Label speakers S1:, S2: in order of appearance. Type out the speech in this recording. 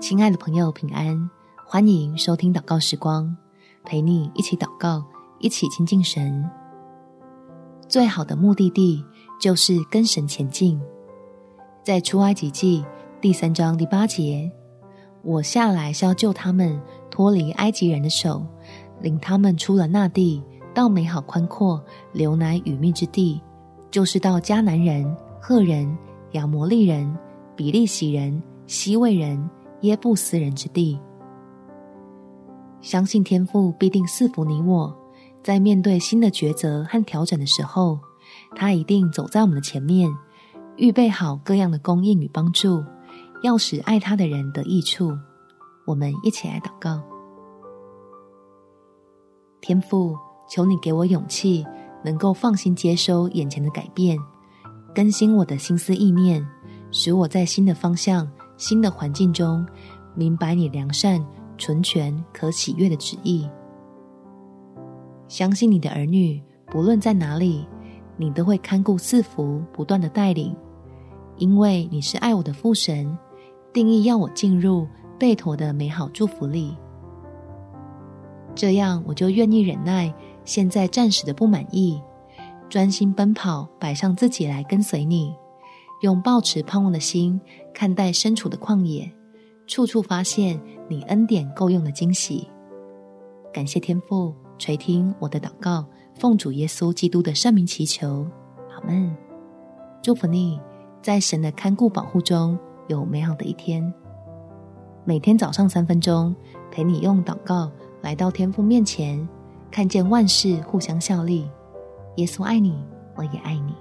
S1: 亲爱的朋友，平安！欢迎收听祷告时光，陪你一起祷告，一起亲近神。最好的目的地就是跟神前进。在出埃及记第三章第八节，我下来是要救他们脱离埃及人的手，领他们出了那地，到美好宽阔、流奶与蜜之地，就是到迦南人、赫人、亚摩利人、比利洗人、西魏人、耶布斯人之地。相信天父必定赐福你我，在面对新的抉择和调整的时候，他一定走在我们的前面，预备好各样的供应与帮助，要使爱他的人得益处。我们一起来祷告：天父，求你给我勇气，能够放心接收眼前的改变，更新我的心思意念，使我在新的方向、新的环境中，明白你良善、纯全、可喜悦的旨意。相信你的儿女，不论在哪里，你都会看顾赐福，不断的带领，因为你是爱我的父神，定义要我进入备妥的美好祝福里。这样，我就愿意忍耐现在暂时的不满意，专心奔跑，摆上自己来跟随你，用抱持盼望的心看待身处的旷野，处处发现你恩典够用的惊喜。感谢天父垂听我的祷告，奉主耶稣基督的圣名祈求，阿门。祝福你，在神的看顾保护中有美好的一天。每天早上三分钟，陪你用祷告。来到天父面前，看见万事互相效力。耶稣爱你，我也爱你。